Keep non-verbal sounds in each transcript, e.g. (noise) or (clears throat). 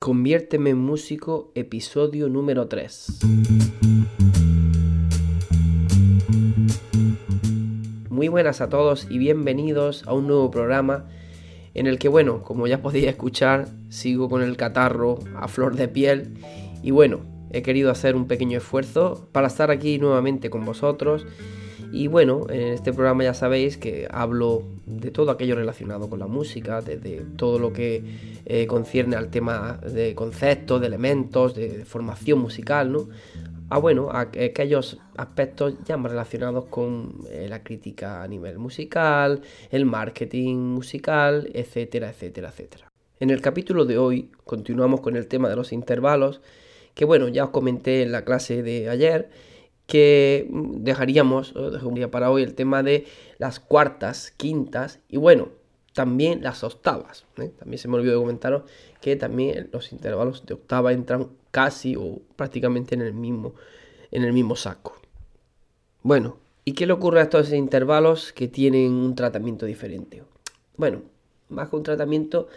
Conviérteme en músico, episodio número 3. Muy buenas a todos y bienvenidos a un nuevo programa en el que, bueno, como ya podéis escuchar, sigo con el catarro a flor de piel y bueno, he querido hacer un pequeño esfuerzo para estar aquí nuevamente con vosotros. Y bueno, en este programa ya sabéis que hablo de todo aquello relacionado con la música, desde todo lo que eh, concierne al tema de conceptos, de elementos, de formación musical, ¿no? ah, bueno, a aquellos aspectos ya más relacionados con eh, la crítica a nivel musical, el marketing musical, etcétera, etcétera, etcétera. En el capítulo de hoy continuamos con el tema de los intervalos, que bueno, ya os comenté en la clase de ayer que dejaríamos, dejaría para hoy el tema de las cuartas, quintas y bueno, también las octavas. ¿eh? También se me olvidó de comentaros que también los intervalos de octava entran casi o prácticamente en el mismo, en el mismo saco. Bueno, ¿y qué le ocurre a estos intervalos que tienen un tratamiento diferente? Bueno, más que un tratamiento,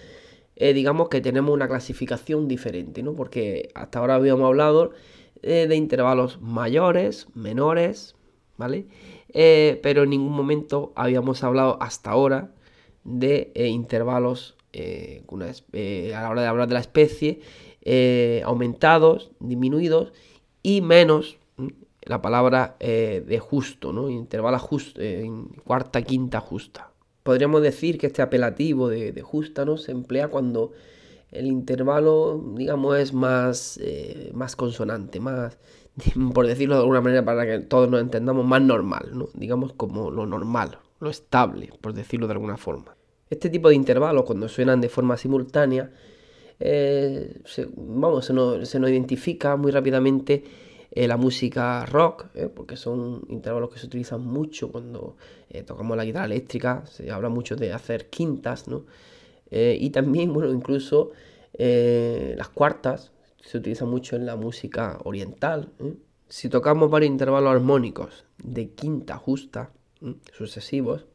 eh, digamos que tenemos una clasificación diferente, ¿no? Porque hasta ahora habíamos hablado eh, de intervalos mayores, menores, ¿vale? pero en ningún momento habíamos hablado hasta ahora de eh, intervalos eh, eh, a la hora de hablar de la especie aumentados, disminuidos y menos la palabra de justo, ¿no? intervalo justo, cuarta, quinta justa. Podríamos decir que este apelativo de, justa ¿no? se emplea cuando el intervalo, digamos, es más, más consonante, más, (laughs) por decirlo de alguna manera para que todos nos entendamos, más normal, ¿no? digamos como lo normal, lo estable, por decirlo de alguna forma. Este tipo de intervalos, cuando suenan de forma simultánea, eh, se, vamos, se nos, identifica muy rápidamente eh, la música rock, eh, porque son intervalos que se utilizan mucho cuando tocamos la guitarra eléctrica, se habla mucho de hacer quintas, ¿no? Y también, (laughs) bueno, incluso las cuartas se utilizan mucho en la música oriental. Si tocamos varios intervalos armónicos de quinta justa, sucesivos,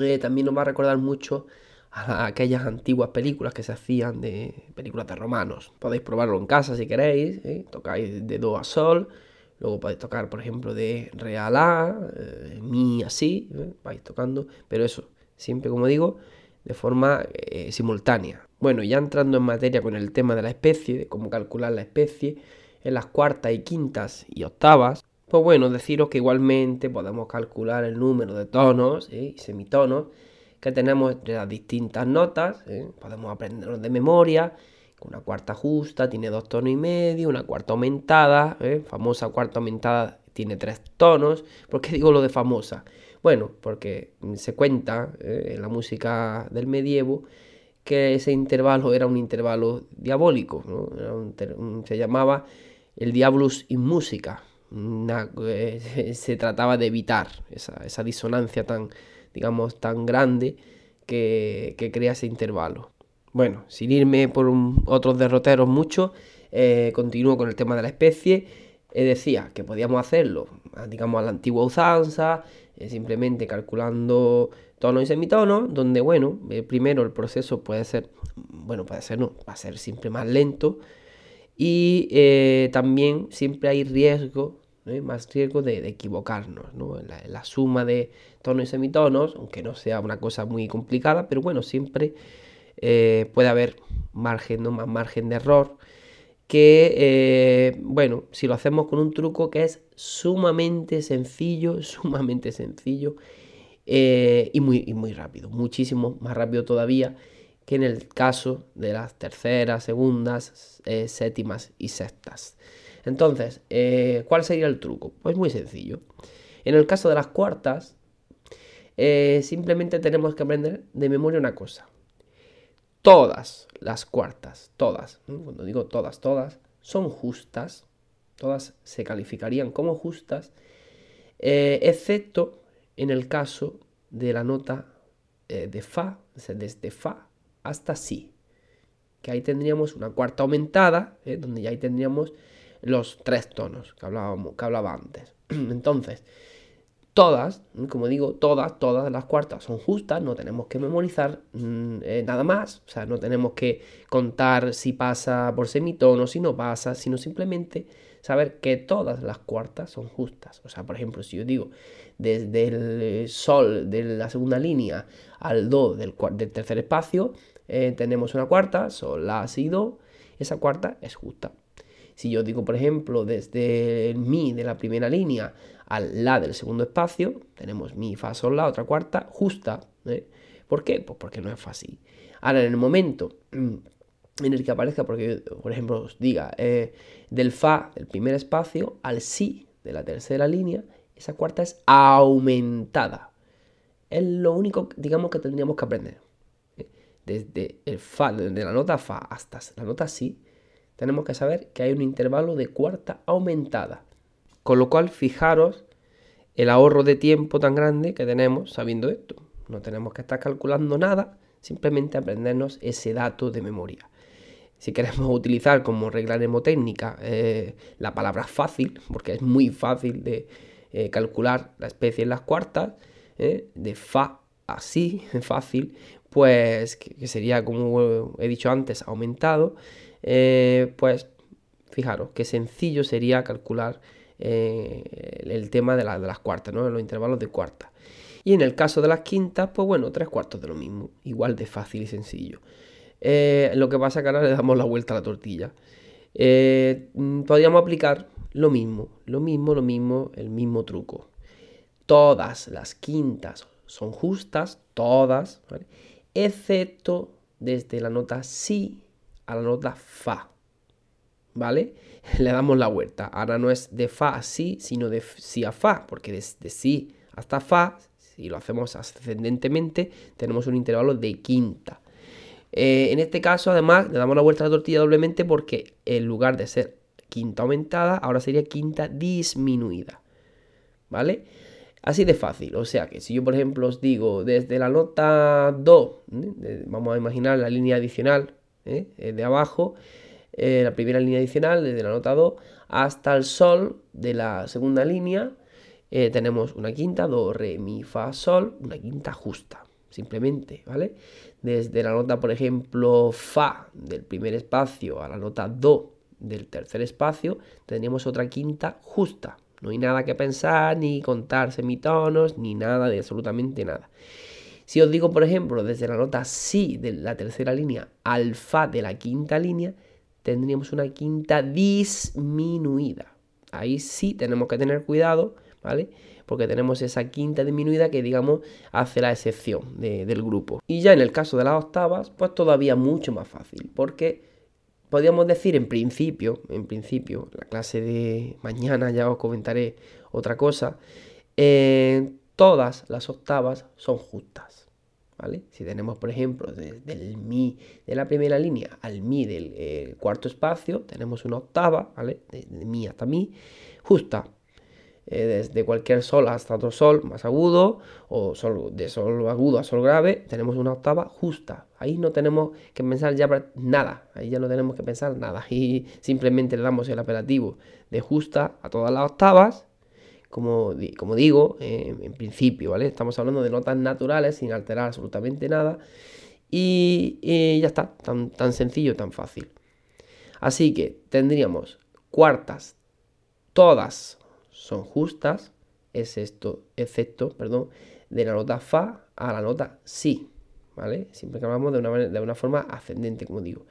eh, también nos va a recordar mucho a aquellas antiguas películas que se hacían de películas de romanos. Podéis probarlo en casa si queréis, ¿eh? tocáis de do a sol, luego podéis tocar, por ejemplo, de re a eh, mi así, vais tocando, pero eso, siempre como digo, de forma simultánea. Bueno, ya entrando en materia con el tema de la especie, de cómo calcular la especie, en las cuartas y quintas y octavas, pues bueno, deciros que igualmente podemos calcular el número de tonos ¿eh? y semitonos que tenemos entre las distintas notas. ¿eh? Podemos aprenderlos de memoria. Una cuarta justa tiene dos tonos y medio, una cuarta aumentada, ¿eh? famosa cuarta aumentada tiene tres tonos. ¿Por qué digo lo de famosa? Bueno, porque se cuenta en la música del medievo que ese intervalo era un intervalo diabólico, se llamaba el diabolus in música, eh, (laughs) se trataba de evitar esa, disonancia tan, digamos, tan grande que, crea ese intervalo. Bueno, sin irme por otros derroteros mucho, eh, continúo con el tema de la especie. Eh, decía que podíamos hacerlo, digamos, a la antigua usanza, simplemente calculando tonos y semitonos, donde, bueno, primero el proceso puede ser, bueno, puede ser, no, va a ser siempre más lento, y eh, también siempre hay riesgo, más riesgo de, equivocarnos ¿no? en, la, suma de tonos y semitonos, aunque no sea una cosa muy complicada, pero bueno, siempre eh, puede haber margen, ¿no? más margen de error. Que, eh, bueno, si lo hacemos con un truco que es sumamente sencillo, (laughs) sumamente sencillo y, muy, muy rápido, muchísimo más rápido todavía que en el caso de las terceras, segundas, eh, séptimas y sextas. Entonces, eh, ¿cuál sería el truco? Pues muy sencillo. En el caso de las cuartas, eh, simplemente tenemos que aprender de memoria una cosa. Todas las cuartas, todas, cuando digo todas, todas, son justas, todas se calificarían como justas, eh, excepto en el caso de la nota eh, de Fa, desde Fa hasta Si, que ahí tendríamos una cuarta aumentada, eh, donde ya ahí tendríamos los tres tonos que, hablábamos, que hablaba antes. (clears throat) Entonces, todas, como digo, todas, todas las cuartas son justas, no tenemos que memorizar mm, eh, nada más, o sea, no tenemos que contar si pasa por semitono, si no pasa, sino simplemente saber que todas las cuartas son justas. O sea, por ejemplo, si yo digo desde el sol de la segunda línea al do del, del tercer espacio, eh, tenemos una cuarta, sol, la, si, do, esa cuarta es justa. Si yo digo, por ejemplo, desde el mi de la primera línea al la del segundo espacio, tenemos mi, fa, sol, la, otra cuarta, justa. ¿eh? ¿Por qué? Pues porque no es fácil. Ahora, en el momento mm, en el que aparezca, porque por ejemplo os diga, eh, del fa del primer espacio al si de la tercera línea, esa cuarta es aumentada. Es lo único, digamos, que tendríamos que aprender. ¿eh? Desde el fa, desde la nota fa hasta la nota si, tenemos que saber que hay un intervalo de cuarta aumentada. Con lo cual, fijaros el ahorro de tiempo tan grande que tenemos sabiendo esto. No tenemos que estar calculando nada, simplemente aprendernos ese dato de memoria. Si queremos utilizar como regla mnemotécnica eh, la palabra fácil, porque es muy fácil de eh, calcular la especie en las cuartas, eh, de fa así, (laughs) fácil, pues que, sería, como he dicho antes, aumentado, pues fijaros qué sencillo sería calcular eh, el tema de, las cuartas, ¿no? los intervalos de cuartas. Y en el caso de las quintas, pues bueno, tres cuartos de lo mismo, igual de fácil y sencillo. Eh, lo que pasa que ahora le damos la vuelta a la tortilla. Eh, mm, podríamos aplicar lo mismo, lo mismo, lo mismo, el mismo truco. Todas las quintas son justas, todas, excepto desde la nota si a la nota fa. ¿Vale? (laughs) le damos la vuelta. Ahora no es de fa a si, sino de si a fa, porque desde si hasta fa, si lo hacemos ascendentemente, tenemos un intervalo de quinta. Eh, en este caso, además, le damos la vuelta a la tortilla doblemente porque en lugar de ser quinta aumentada, ahora sería quinta disminuida. ¿Vale? Así de fácil. O sea que si yo, por ejemplo, os digo desde la nota do, ¿eh? vamos a imaginar la línea adicional ¿eh? de abajo, eh, la primera línea adicional, desde la nota do hasta el sol de la segunda línea, eh, tenemos una quinta, do, re, mi, fa, sol, una quinta justa, simplemente, ¿vale? Desde la nota, por ejemplo, fa del primer espacio a la nota do del tercer espacio, tendríamos otra quinta justa. No hay nada que pensar, ni contar semitonos, ni nada de absolutamente nada. Si os digo, por ejemplo, desde la nota si de la tercera línea al fa de la quinta línea, tendríamos una quinta disminuida. Ahí sí tenemos que tener cuidado, ¿vale? Porque tenemos esa quinta disminuida que, digamos, hace la excepción del grupo. Y ya en el caso de las octavas, pues todavía mucho más fácil, porque podríamos decir en principio, en principio, la clase de mañana ya os comentaré otra cosa, eh, todas las octavas son justas. Si tenemos, por ejemplo, desde el mi de la primera línea al mi del eh, cuarto espacio, tenemos una octava, ¿vale? De, mi hasta mi, justa. Eh, desde cualquier sol hasta otro sol más agudo, o sol, de sol agudo a sol grave, tenemos una octava justa. Ahí no tenemos que pensar ya nada, ahí ya no tenemos que pensar nada. (laughs) Y simplemente le damos el apelativo de justa a todas las octavas como, como digo, eh, en principio, ¿vale? Estamos hablando de notas naturales sin alterar absolutamente nada. Y, ya está, tan, tan sencillo, tan fácil. Así que tendríamos cuartas, todas son justas, es esto, excepto, perdón, de la nota fa a la nota si, ¿vale? Siempre que hablamos de una, de una forma ascendente, como digo.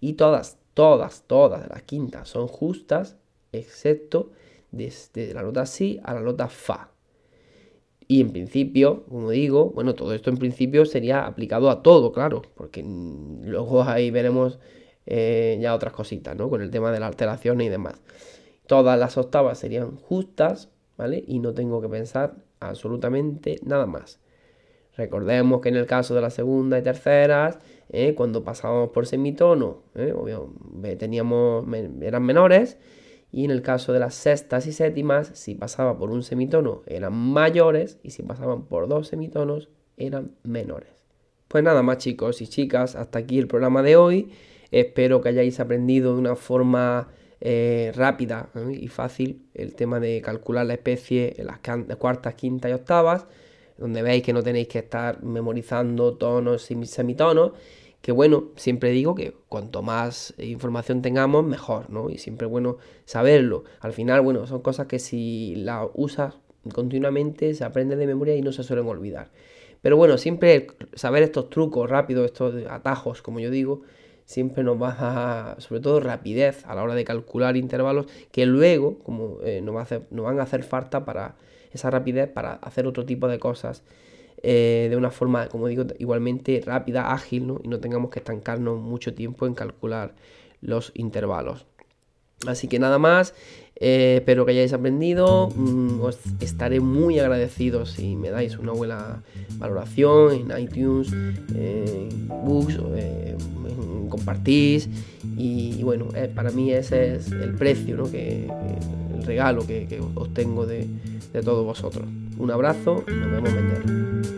Y todas, todas, todas las quintas son justas, excepto desde la nota si a la nota fa. Y en principio, como digo, bueno, todo esto en principio sería aplicado a todo, claro, porque luego ahí veremos eh, ya otras cositas, ¿no? Con el tema de la alteración y demás. Todas las octavas serían justas, ¿vale? Y no tengo que pensar absolutamente nada más. Recordemos que en el caso de la segunda y terceras, ¿eh? cuando pasábamos por semitono, ¿eh? teníamos, eran menores, y en el caso de las sextas y séptimas, si pasaba por un semitono eran mayores, y si pasaban por dos semitonos eran menores. Pues nada más chicos y chicas, hasta aquí el programa de hoy. Espero que hayáis aprendido de una forma eh, rápida y fácil el tema de calcular la especie en las cuartas, quintas y octavas donde veis que no tenéis que estar memorizando tonos y semitonos, que bueno, siempre digo que cuanto más información tengamos, mejor, ¿no? Y siempre bueno saberlo. Al final, bueno, son cosas que si las usas continuamente se aprenden de memoria y no se suelen olvidar. Pero bueno, siempre saber estos trucos rápidos, estos atajos, como yo digo, siempre nos va a, sobre todo rapidez a la hora de calcular intervalos, que luego, como eh, nos, va nos van a hacer falta para esa rapidez para hacer otro tipo de cosas eh, de una forma, como digo, igualmente rápida, ágil, ¿no? y no tengamos que estancarnos mucho tiempo en calcular los intervalos. Así que nada más, eh, espero que hayáis aprendido. Mm, os estaré muy agradecido si me dais una buena valoración en iTunes, en Books, eh, compartís. Y, bueno, para mí ese es el precio, ¿no? que, el regalo que, que obtengo de, de todos vosotros. Un abrazo nos vemos mañana.